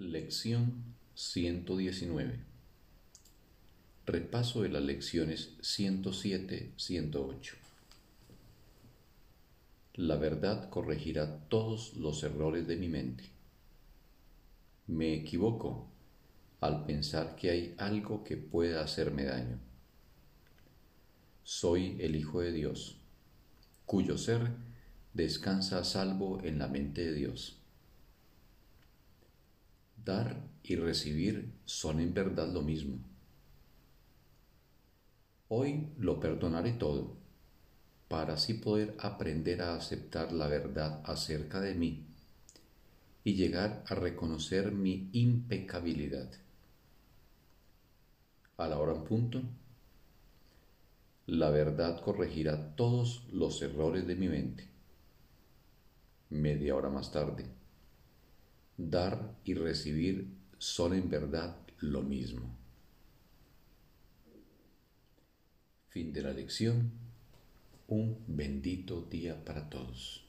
Lección 119 Repaso de las lecciones 107-108 La verdad corregirá todos los errores de mi mente. Me equivoco al pensar que hay algo que pueda hacerme daño. Soy el Hijo de Dios, cuyo ser descansa a salvo en la mente de Dios. Dar y recibir son en verdad lo mismo. Hoy lo perdonaré todo para así poder aprender a aceptar la verdad acerca de mí y llegar a reconocer mi impecabilidad. A la hora en punto, la verdad corregirá todos los errores de mi mente. Media hora más tarde, dar y recibir son en verdad lo mismo. Fin de la lección. Un bendito día para todos.